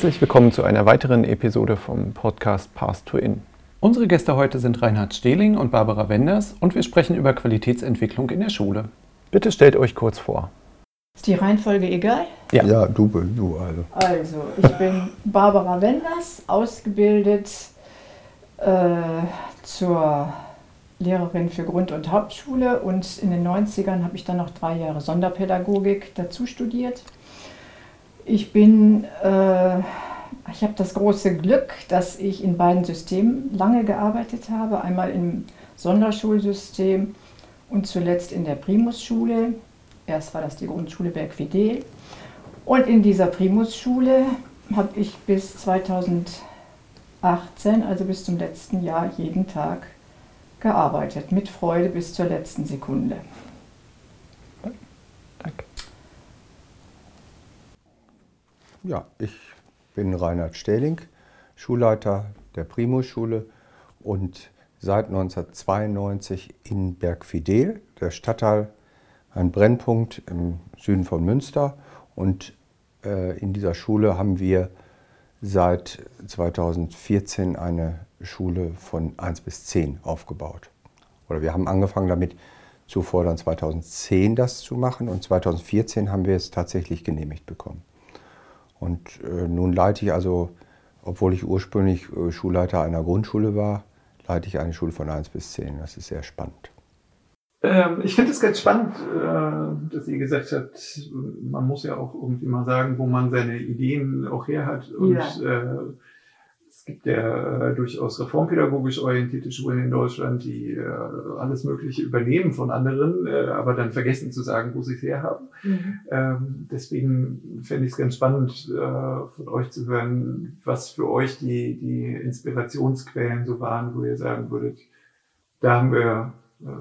Herzlich willkommen zu einer weiteren Episode vom Podcast Path to In. Unsere Gäste heute sind Reinhard Stehling und Barbara Wenders und wir sprechen über Qualitätsentwicklung in der Schule. Bitte stellt euch kurz vor. Ist die Reihenfolge egal? Ja, ja du, du also. Also, ich bin Barbara Wenders, ausgebildet äh, zur Lehrerin für Grund- und Hauptschule und in den 90ern habe ich dann noch drei Jahre Sonderpädagogik dazu studiert. Ich bin, äh, ich habe das große Glück, dass ich in beiden Systemen lange gearbeitet habe. Einmal im Sonderschulsystem und zuletzt in der Primusschule. Erst war das die Grundschule Bergfidel. Und in dieser Primusschule habe ich bis 2018, also bis zum letzten Jahr, jeden Tag gearbeitet. Mit Freude bis zur letzten Sekunde. Ja, ich bin Reinhard Stähling, Schulleiter der Primus-Schule und seit 1992 in Bergfidel, der Stadtteil, ein Brennpunkt im Süden von Münster. Und äh, in dieser Schule haben wir seit 2014 eine Schule von 1 bis 10 aufgebaut. Oder wir haben angefangen damit, zuvor dann 2010 das zu machen und 2014 haben wir es tatsächlich genehmigt bekommen. Und äh, nun leite ich also, obwohl ich ursprünglich äh, Schulleiter einer Grundschule war, leite ich eine Schule von 1 bis 10. Das ist sehr spannend. Ähm, ich finde es ganz spannend, äh, dass ihr gesagt habt, man muss ja auch irgendwie mal sagen, wo man seine Ideen auch her hat. Und ja. Es gibt ja äh, durchaus reformpädagogisch orientierte Schulen in Deutschland, die äh, alles Mögliche übernehmen von anderen, äh, aber dann vergessen zu sagen, wo sie es herhaben. Mhm. Ähm, deswegen fände ich es ganz spannend, von euch zu hören, was für euch die, die Inspirationsquellen so waren, wo ihr sagen würdet, da haben wir,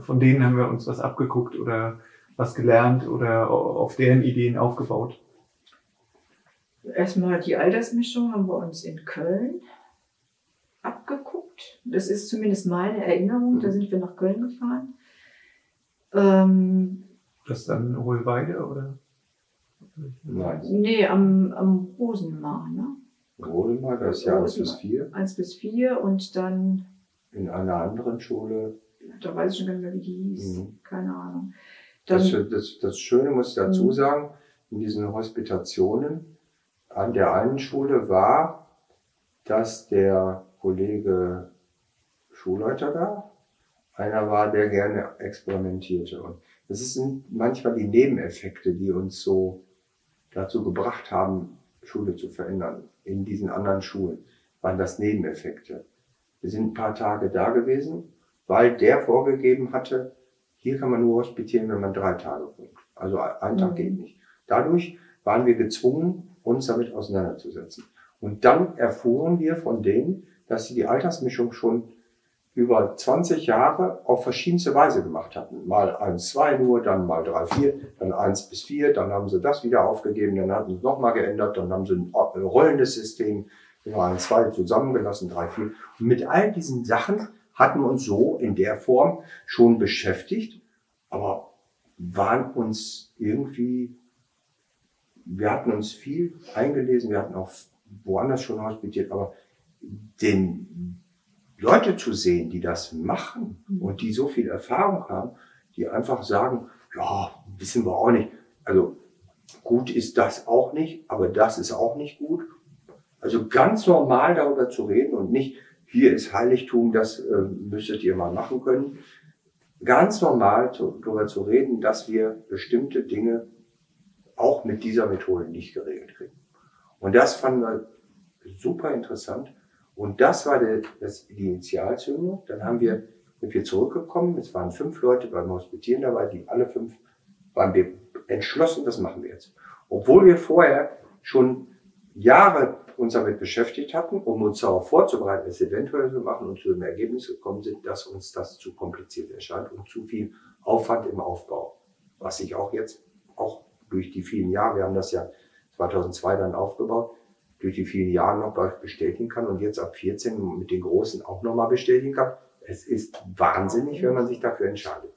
von denen haben wir uns was abgeguckt oder was gelernt oder auf deren Ideen aufgebaut. Erstmal die Altersmischung haben wir uns in Köln abgeguckt. Das ist zumindest meine Erinnerung. Da mhm. sind wir nach Köln gefahren. Ähm, das dann Hohlweide oder? Nein. Nee, am, am Rosenmar, ne? Rosenmar, das ist ja 1 bis 4. 1 bis 4 und dann. In einer anderen Schule. Da weiß ich schon gar nicht mehr, wie die hieß. Mhm. Keine Ahnung. Dann, das, das, das Schöne muss ich dazu mhm. sagen, in diesen Hospitationen an der einen Schule war, dass der Kollege Schulleiter da. Einer war, der gerne experimentierte. Und das sind manchmal die Nebeneffekte, die uns so dazu gebracht haben, Schule zu verändern. In diesen anderen Schulen waren das Nebeneffekte. Wir sind ein paar Tage da gewesen, weil der vorgegeben hatte, hier kann man nur hospitieren, wenn man drei Tage wohnt. Also ein Tag mhm. geht nicht. Dadurch waren wir gezwungen, uns damit auseinanderzusetzen. Und dann erfuhren wir von denen, dass sie die Altersmischung schon über 20 Jahre auf verschiedenste Weise gemacht hatten. Mal 1, 2 nur, dann mal 3, 4, dann 1 bis 4, dann haben sie das wieder aufgegeben, dann hatten sie es nochmal geändert, dann haben sie ein rollendes System, immer 1, 2 zusammengelassen, 3, 4. Und mit all diesen Sachen hatten wir uns so in der Form schon beschäftigt, aber waren uns irgendwie, wir hatten uns viel eingelesen, wir hatten auch woanders schon hospitiert, aber den Leute zu sehen, die das machen mhm. und die so viel Erfahrung haben, die einfach sagen, ja, wissen wir auch nicht. Also gut ist das auch nicht, aber das ist auch nicht gut. Also ganz normal darüber zu reden und nicht, hier ist Heiligtum, das äh, müsstet ihr mal machen können. Ganz normal zu, darüber zu reden, dass wir bestimmte Dinge auch mit dieser Methode nicht geregelt kriegen. Und das fanden wir super interessant. Und das war der, das, die Initialzündung. Dann haben wir, sind wir zurückgekommen. Es waren fünf Leute beim Hospitieren dabei, die alle fünf waren wir entschlossen, das machen wir jetzt. Obwohl wir vorher schon Jahre uns damit beschäftigt hatten, um uns darauf vorzubereiten, es eventuell zu machen und zu dem Ergebnis gekommen sind, dass uns das zu kompliziert erscheint und zu viel Aufwand im Aufbau. Was sich auch jetzt, auch durch die vielen Jahre, wir haben das ja 2002 dann aufgebaut, durch die vielen Jahre noch bestätigen kann und jetzt ab 14 mit den Großen auch nochmal bestätigen kann. Es ist wahnsinnig, wenn man sich dafür entscheidet.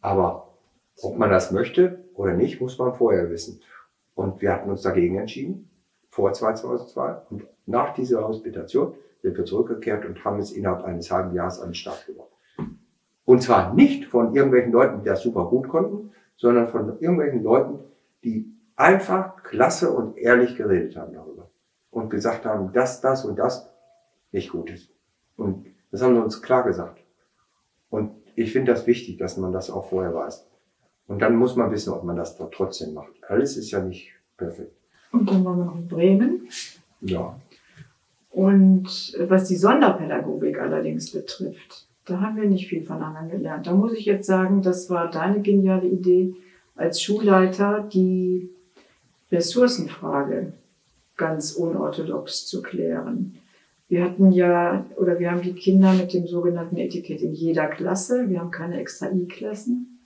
Aber ob man das möchte oder nicht, muss man vorher wissen. Und wir hatten uns dagegen entschieden. vor 2002 und nach dieser Hospitation sind wir zurückgekehrt und haben es innerhalb eines halben Jahres an den Start gebracht. Und zwar nicht von irgendwelchen Leuten, die das super gut konnten, sondern von irgendwelchen Leuten, die einfach klasse und ehrlich geredet haben darüber. Und gesagt haben, dass das und das nicht gut ist. Und das haben sie uns klar gesagt. Und ich finde das wichtig, dass man das auch vorher weiß. Und dann muss man wissen, ob man das trotzdem macht. Alles ist ja nicht perfekt. Und dann waren wir noch in Bremen. Ja. Und was die Sonderpädagogik allerdings betrifft, da haben wir nicht viel voneinander gelernt. Da muss ich jetzt sagen, das war deine geniale Idee als Schulleiter, die Ressourcenfrage ganz unorthodox zu klären. Wir hatten ja, oder wir haben die Kinder mit dem sogenannten Etikett in jeder Klasse. Wir haben keine extra I-Klassen.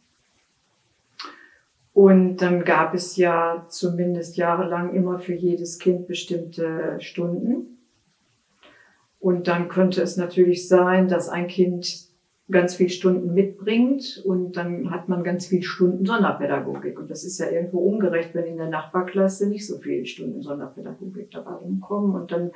Und dann gab es ja zumindest jahrelang immer für jedes Kind bestimmte Stunden. Und dann könnte es natürlich sein, dass ein Kind ganz viel Stunden mitbringt und dann hat man ganz viel Stunden Sonderpädagogik. Und das ist ja irgendwo ungerecht, wenn in der Nachbarklasse nicht so viele Stunden Sonderpädagogik dabei rumkommen. Und dann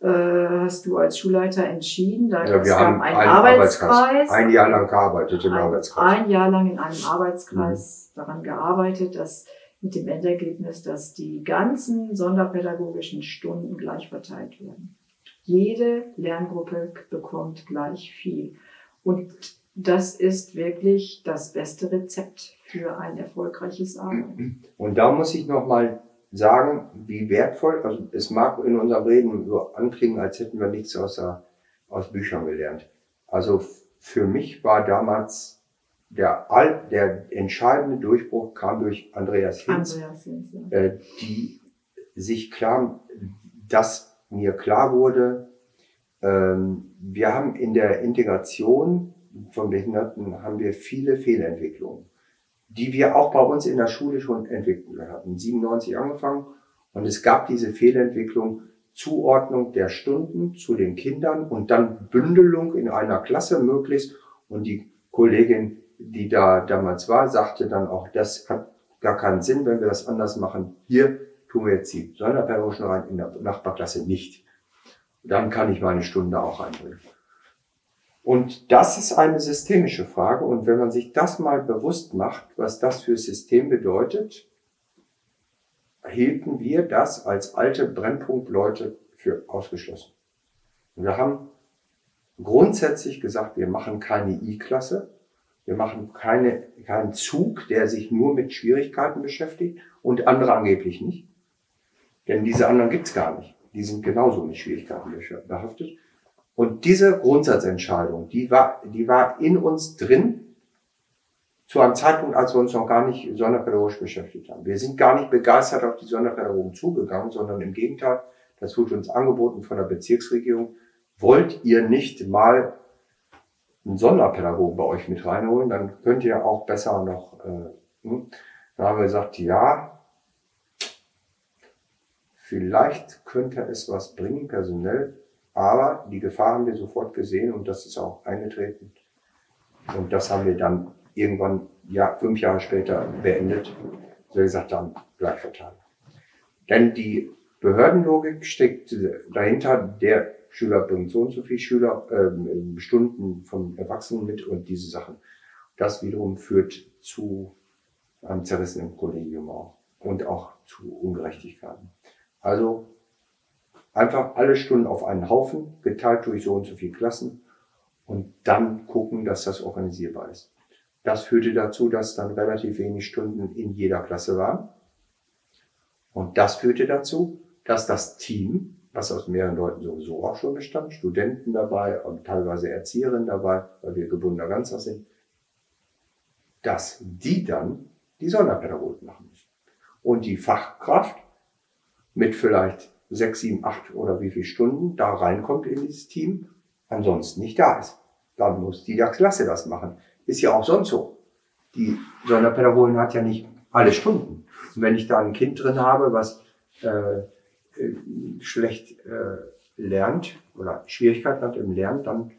äh, hast du als Schulleiter entschieden, da ja, es gab einen, einen Arbeitskreis. Arbeitskreis. Ein Jahr lang gearbeitet im ein, Arbeitskreis. Ein Jahr lang in einem Arbeitskreis mhm. daran gearbeitet, dass mit dem Endergebnis, dass die ganzen sonderpädagogischen Stunden gleich verteilt werden. Jede Lerngruppe bekommt gleich viel. Und das ist wirklich das beste Rezept für ein erfolgreiches Arbeiten. Und da muss ich nochmal sagen, wie wertvoll, also es mag in unserem Reden so anklingen, als hätten wir nichts außer, aus Büchern gelernt. Also für mich war damals der, all, der entscheidende Durchbruch kam durch Andreas Hinz, Andreas Hinz ja. äh, die sich klar, dass mir klar wurde, wir haben in der Integration von Behinderten haben wir viele Fehlentwicklungen, die wir auch bei uns in der Schule schon entwickelt hatten. 97 angefangen und es gab diese Fehlentwicklung, Zuordnung der Stunden zu den Kindern und dann Bündelung in einer Klasse möglichst. Und die Kollegin, die da damals war, sagte dann auch, das hat gar keinen Sinn, wenn wir das anders machen. Hier tun wir jetzt die Sonderpädagogischen rein, in der Nachbarklasse nicht dann kann ich meine Stunde auch einbringen. Und das ist eine systemische Frage. Und wenn man sich das mal bewusst macht, was das für System bedeutet, hielten wir das als alte Brennpunktleute für ausgeschlossen. Und wir haben grundsätzlich gesagt, wir machen keine I-Klasse, wir machen keine, keinen Zug, der sich nur mit Schwierigkeiten beschäftigt und andere angeblich nicht. Denn diese anderen gibt's gar nicht die sind genauso mit Schwierigkeiten behaftet. Und diese Grundsatzentscheidung, die war, die war in uns drin, zu einem Zeitpunkt, als wir uns noch gar nicht sonderpädagogisch beschäftigt haben. Wir sind gar nicht begeistert auf die Sonderpädagogen zugegangen, sondern im Gegenteil, das wurde uns angeboten von der Bezirksregierung. Wollt ihr nicht mal einen Sonderpädagogen bei euch mit reinholen, dann könnt ihr auch besser noch. Äh, hm? Dann haben wir gesagt, ja, Vielleicht könnte es was bringen, personell, aber die Gefahr haben wir sofort gesehen und das ist auch eingetreten. Und das haben wir dann irgendwann, ja, fünf Jahre später beendet. So gesagt haben, gleich verteilt. Denn die Behördenlogik steckt dahinter, der Schüler bringt so und so viele Schüler, äh, Stunden von Erwachsenen mit und diese Sachen. Das wiederum führt zu einem zerrissenen Kollegium auch und auch zu Ungerechtigkeiten. Also einfach alle Stunden auf einen Haufen, geteilt durch so und so viele Klassen und dann gucken, dass das organisierbar ist. Das führte dazu, dass dann relativ wenig Stunden in jeder Klasse waren. Und das führte dazu, dass das Team, was aus mehreren Leuten sowieso auch schon bestand, Studenten dabei und teilweise Erzieherinnen dabei, weil wir gebundener Ganzer sind, dass die dann die Sonderpädagogik machen müssen. Und die Fachkraft mit vielleicht sechs, sieben, acht oder wie viel Stunden da reinkommt in dieses Team, ansonsten nicht da ist. Dann muss die der Klasse das machen. Ist ja auch sonst so. Die Sonderpädagogin hat ja nicht alle Stunden. Und wenn ich da ein Kind drin habe, was äh, äh, schlecht äh, lernt oder Schwierigkeiten hat im Lernen, dann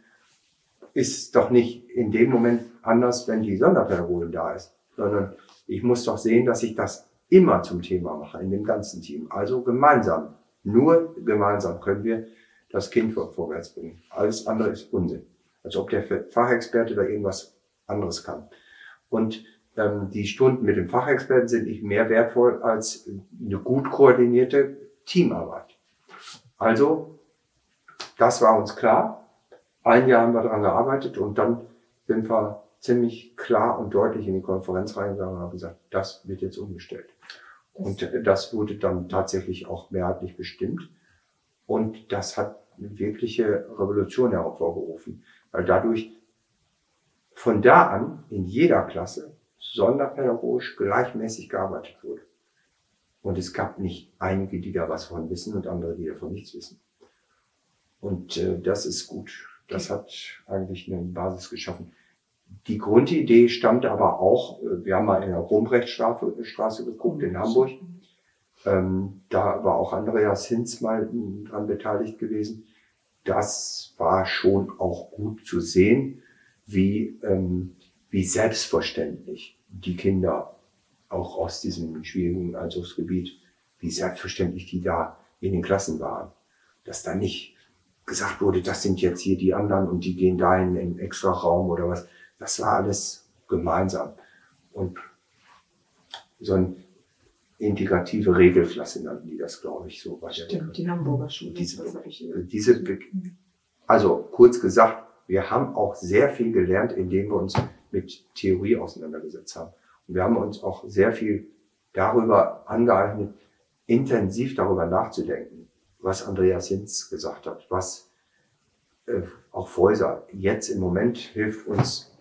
ist doch nicht in dem Moment anders, wenn die Sonderpädagogin da ist, sondern ich muss doch sehen, dass ich das immer zum Thema machen in dem ganzen Team. Also gemeinsam, nur gemeinsam können wir das Kind vorwärts bringen. Alles andere ist Unsinn. Als ob der Fachexperte da irgendwas anderes kann. Und ähm, die Stunden mit dem Fachexperten sind nicht mehr wertvoll als eine gut koordinierte Teamarbeit. Also, das war uns klar. Ein Jahr haben wir daran gearbeitet und dann sind wir ziemlich klar und deutlich in die Konferenz reingegangen und haben gesagt, das wird jetzt umgestellt. Und das wurde dann tatsächlich auch mehrheitlich bestimmt. Und das hat eine wirkliche Revolution hervorgerufen, weil dadurch von da an in jeder Klasse sonderpädagogisch gleichmäßig gearbeitet wurde. Und es gab nicht einige, die da was von wissen und andere, die davon nichts wissen. Und äh, das ist gut. Das hat eigentlich eine Basis geschaffen. Die Grundidee stammt aber auch, äh, wir haben mal in der Rumbrechtstraße geguckt in Hamburg. Ähm, da war auch Andreas Hinz mal dran beteiligt gewesen. Das war schon auch gut zu sehen, wie, ähm, wie selbstverständlich die Kinder auch aus diesem schwierigen Einzugsgebiet, wie selbstverständlich die da in den Klassen waren. Dass da nicht gesagt wurde, das sind jetzt hier die anderen und die gehen dahin in einen extra Raum oder was. Das war alles gemeinsam. Und so ein integrative Regelklasse nannten die das, glaube ich, so. Stimmt, die Hamburger Schule. Diese, diese, also kurz gesagt, wir haben auch sehr viel gelernt, indem wir uns mit Theorie auseinandergesetzt haben. Und wir haben uns auch sehr viel darüber angeeignet, intensiv darüber nachzudenken, was Andreas Hinz gesagt hat, was äh, auch Fäuser jetzt im Moment hilft uns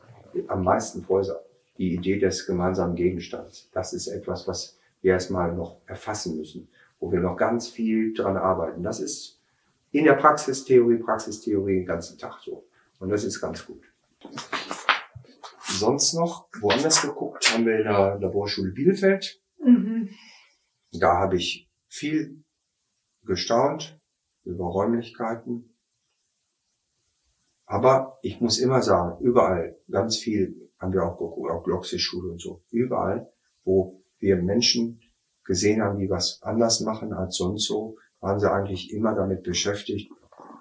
am meisten Fäuser, die Idee des gemeinsamen Gegenstands. Das ist etwas, was wir erstmal noch erfassen müssen, wo wir noch ganz viel dran arbeiten. Das ist in der Praxistheorie, Praxistheorie den ganzen Tag so. Und das ist ganz gut. Sonst noch, woanders geguckt, haben wir in der Laborschule Bielefeld. Mhm. Da habe ich viel gestaunt über Räumlichkeiten. Aber ich muss immer sagen, überall, ganz viel haben wir auch geguckt, auch Glocksee-Schule und so, überall, wo wir Menschen gesehen haben, die was anders machen als sonst so, waren sie eigentlich immer damit beschäftigt,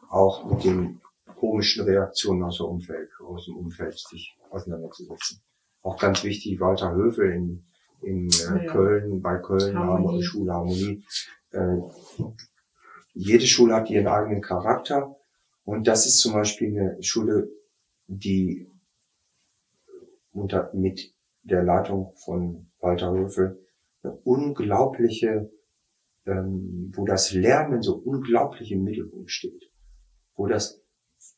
auch mit den komischen Reaktionen aus, der Umfeld, aus dem Umfeld sich auseinanderzusetzen. Auch ganz wichtig, Walter Höfel in, in äh, ja. Köln, bei Köln, Harmonie. Schule Harmonie. Äh, jede Schule hat ihren eigenen Charakter und das ist zum Beispiel eine Schule, die unter, mit der Leitung von Walter Höfel eine unglaubliche, ähm, wo das Lernen so unglaublich im Mittelpunkt steht, wo das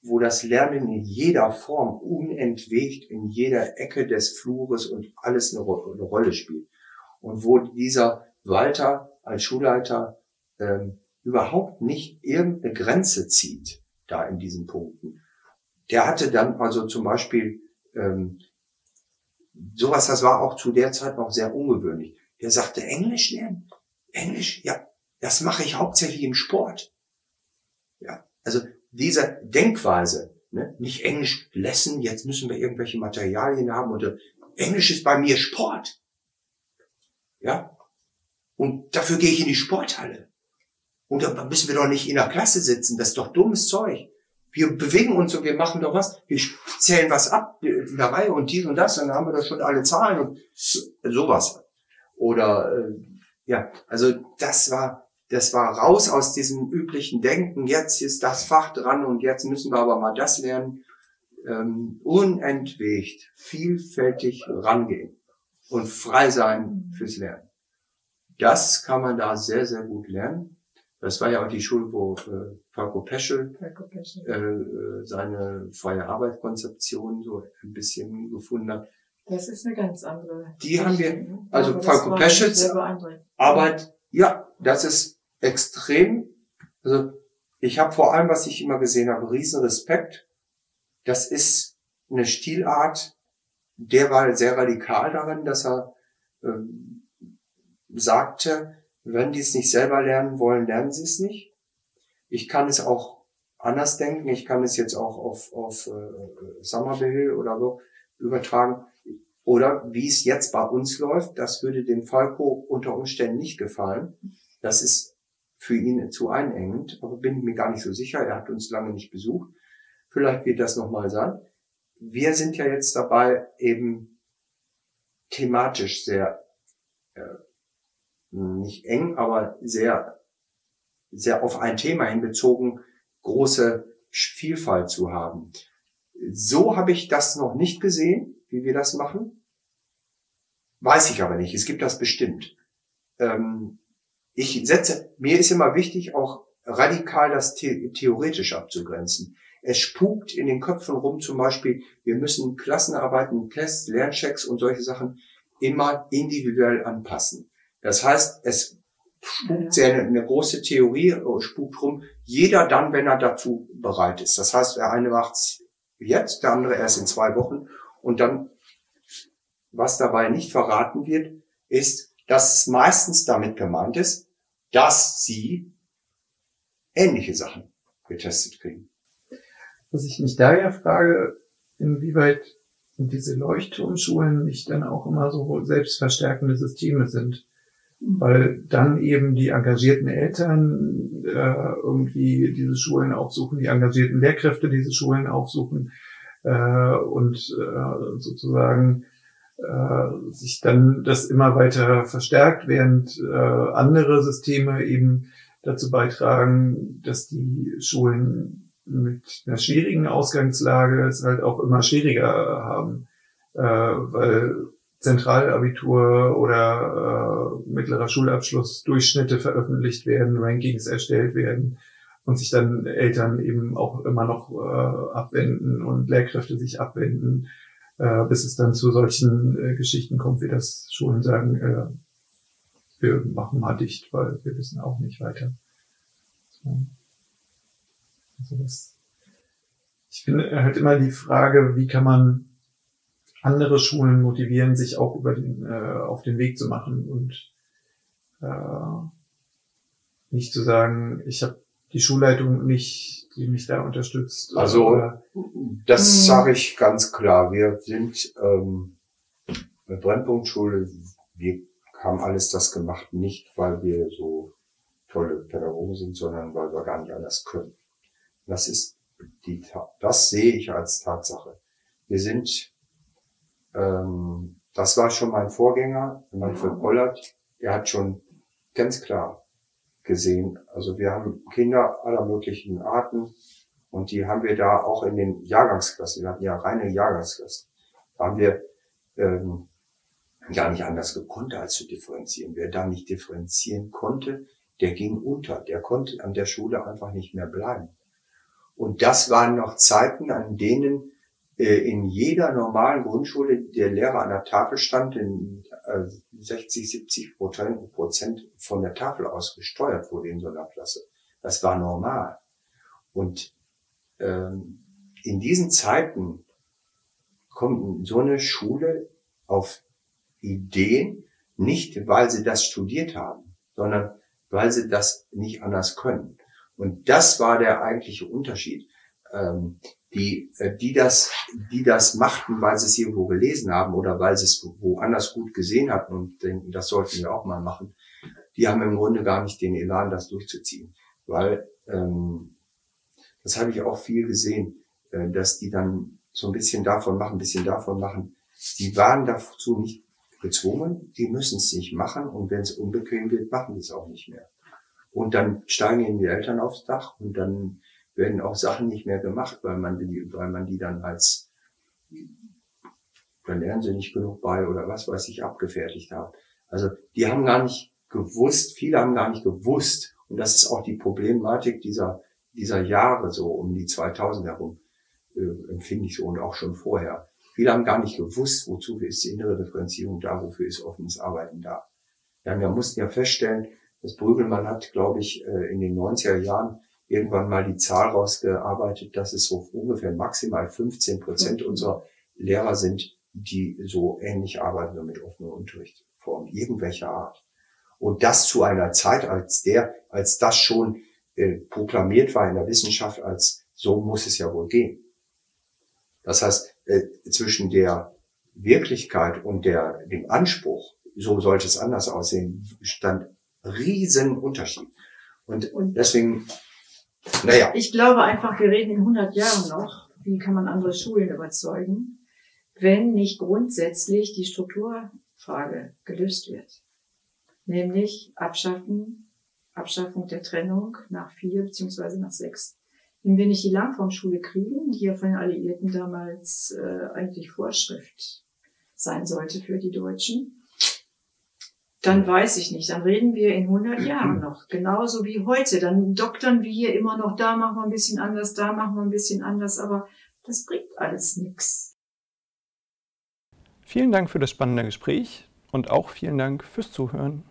wo das Lernen in jeder Form unentwegt in jeder Ecke des Flures und alles eine, eine Rolle spielt. Und wo dieser Walter als Schulleiter ähm, überhaupt nicht irgendeine Grenze zieht, da in diesen Punkten. Der hatte dann also zum Beispiel ähm, sowas, das war auch zu der Zeit noch sehr ungewöhnlich. Der sagte, Englisch lernen? Englisch? Ja, das mache ich hauptsächlich im Sport. Ja, also dieser Denkweise, ne? nicht Englisch Lesson, jetzt müssen wir irgendwelche Materialien haben oder Englisch ist bei mir Sport. Ja? Und dafür gehe ich in die Sporthalle. Und da müssen wir doch nicht in der Klasse sitzen, das ist doch dummes Zeug. Wir bewegen uns und wir machen doch was, wir zählen was ab in der Reihe und dies und das, dann haben wir doch schon alle Zahlen und sowas. Oder äh, ja, also das war das war raus aus diesem üblichen Denken, jetzt ist das Fach dran und jetzt müssen wir aber mal das lernen. Ähm, unentwegt, vielfältig rangehen und frei sein fürs Lernen. Das kann man da sehr, sehr gut lernen. Das war ja auch die Schule, wo äh, Falco Peschel, Äh, äh, seine freie Arbeitskonzeption so ein bisschen gefunden hat. Das ist eine ganz andere. Die haben wir, also Falco Peschels Arbeit, ja, das ist extrem, also ich habe vor allem, was ich immer gesehen habe, riesen Respekt. Das ist eine Stilart, der war sehr radikal darin, dass er ähm, sagte, wenn die es nicht selber lernen wollen, lernen sie es nicht. Ich kann es auch anders denken. Ich kann es jetzt auch auf, auf äh, Somerville oder so übertragen. Oder wie es jetzt bei uns läuft, das würde dem Falco unter Umständen nicht gefallen. Das ist für ihn zu einengend, aber bin ich mir gar nicht so sicher. Er hat uns lange nicht besucht. Vielleicht wird das nochmal sein. Wir sind ja jetzt dabei, eben thematisch sehr, äh, nicht eng, aber sehr, sehr auf ein Thema hinbezogen, große Vielfalt zu haben. So habe ich das noch nicht gesehen, wie wir das machen. Weiß ich aber nicht. Es gibt das bestimmt. Ähm, ich setze, mir ist immer wichtig, auch radikal das the theoretisch abzugrenzen. Es spukt in den Köpfen rum, zum Beispiel, wir müssen Klassenarbeiten, Tests, Lernchecks und solche Sachen immer individuell anpassen. Das heißt, es spukt sehr eine, eine große Theorie, äh, spukt rum, jeder dann, wenn er dazu bereit ist. Das heißt, der eine macht es jetzt, der andere erst in zwei Wochen und dann, was dabei nicht verraten wird, ist, dass es meistens damit gemeint ist, dass sie ähnliche Sachen getestet kriegen. Was ich mich daher frage, inwieweit diese Leuchtturmschulen nicht dann auch immer so selbstverstärkende Systeme sind. Weil dann eben die engagierten Eltern äh, irgendwie diese Schulen aufsuchen, die engagierten Lehrkräfte diese Schulen aufsuchen äh, und äh, sozusagen äh, sich dann das immer weiter verstärkt, während äh, andere Systeme eben dazu beitragen, dass die Schulen mit einer schwierigen Ausgangslage es halt auch immer schwieriger haben, äh, weil Zentralabitur oder äh, mittlerer Schulabschluss Durchschnitte veröffentlicht werden, Rankings erstellt werden und sich dann Eltern eben auch immer noch äh, abwenden und Lehrkräfte sich abwenden, äh, bis es dann zu solchen äh, Geschichten kommt, wie das Schulen sagen, äh, wir machen mal dicht, weil wir wissen auch nicht weiter. So. Also das, ich finde halt immer die Frage, wie kann man andere Schulen motivieren, sich auch über den, äh, auf den Weg zu machen und äh, nicht zu sagen, ich habe die Schulleitung nicht, die mich da unterstützt. Also oder, das hm. sage ich ganz klar. Wir sind ähm, eine Brennpunktschule, wir haben alles das gemacht, nicht weil wir so tolle Pädagogen sind, sondern weil wir gar nicht anders können. Das ist die, das sehe ich als Tatsache. Wir sind, ähm, das war schon mein Vorgänger, Manfred Bollert, der hat schon ganz klar gesehen, also wir haben Kinder aller möglichen Arten und die haben wir da auch in den Jahrgangsklassen, wir hatten ja reine Jahrgangsklassen, da haben wir ähm, gar nicht anders gekonnt, als zu differenzieren. Wer da nicht differenzieren konnte, der ging unter, der konnte an der Schule einfach nicht mehr bleiben. Und das waren noch Zeiten, an denen in jeder normalen Grundschule der Lehrer an der Tafel stand, in äh, 60, 70 Prozent von der Tafel aus gesteuert wurde in so einer Klasse. Das war normal. Und ähm, in diesen Zeiten kommt so eine Schule auf Ideen, nicht weil sie das studiert haben, sondern weil sie das nicht anders können. Und das war der eigentliche Unterschied. Ähm, die, äh, die das, die das machten, weil sie es irgendwo gelesen haben oder weil sie es woanders gut gesehen hatten und denken, das sollten wir auch mal machen, die haben im Grunde gar nicht den Elan, das durchzuziehen. Weil, ähm, das habe ich auch viel gesehen, äh, dass die dann so ein bisschen davon machen, ein bisschen davon machen. Die waren dazu nicht gezwungen, die müssen es nicht machen und wenn es unbequem wird, machen die es auch nicht mehr. Und dann steigen ihnen die Eltern aufs Dach und dann werden auch Sachen nicht mehr gemacht, weil man die, weil man die dann als dann lernen sie nicht genug bei oder was weiß ich abgefertigt haben. Also die haben gar nicht gewusst, viele haben gar nicht gewusst und das ist auch die Problematik dieser dieser Jahre so um die 2000 herum äh, empfinde ich so und auch schon vorher. Viele haben gar nicht gewusst, wozu ist die innere Differenzierung da, wofür ist offenes Arbeiten da. Ja, wir mussten ja feststellen, das Brügelmann hat, glaube ich, äh, in den 90er Jahren irgendwann mal die Zahl rausgearbeitet, dass es so ungefähr maximal 15 Prozent mhm. unserer Lehrer sind, die so ähnlich arbeiten mit offener Unterrichtsform, irgendwelcher Art. Und das zu einer Zeit, als der, als das schon äh, proklamiert war in der Wissenschaft, als so muss es ja wohl gehen. Das heißt, äh, zwischen der Wirklichkeit und der, dem Anspruch, so sollte es anders aussehen, stand riesen Unterschied. Und, und deswegen, naja. Ich glaube einfach, wir reden in 100 Jahren noch, wie kann man andere Schulen überzeugen, wenn nicht grundsätzlich die Strukturfrage gelöst wird. Nämlich abschaffen, Abschaffung der Trennung nach vier beziehungsweise nach sechs. Wenn wir nicht die Langformschule kriegen, die ja von den Alliierten damals äh, eigentlich Vorschrift sein sollte für die Deutschen, dann weiß ich nicht. Dann reden wir in 100 Jahren noch, genauso wie heute. Dann doktern wir hier immer noch, da machen wir ein bisschen anders, da machen wir ein bisschen anders, aber das bringt alles nichts. Vielen Dank für das spannende Gespräch und auch vielen Dank fürs Zuhören.